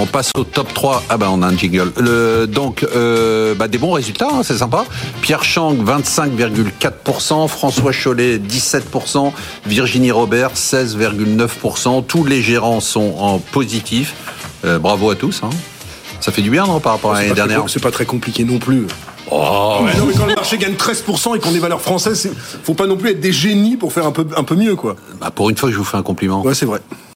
On passe au top 3. Ah ben on a un jingle. Le, donc euh, bah, des bons résultats, hein, c'est sympa. Pierre Chang 25,4%, François Chollet 17%, Virginie Robert 16,9%. Tous les gérants sont en positif. Euh, bravo à tous. Hein. Ça fait du bien non, par rapport à l'année dernière. C'est pas très compliqué non plus. Oh, mais non, mais quand le marché gagne 13% et qu'on est valeurs françaises, faut pas non plus être des génies pour faire un peu, un peu mieux, quoi. Bah, pour une fois, je vous fais un compliment. Ouais, c'est vrai.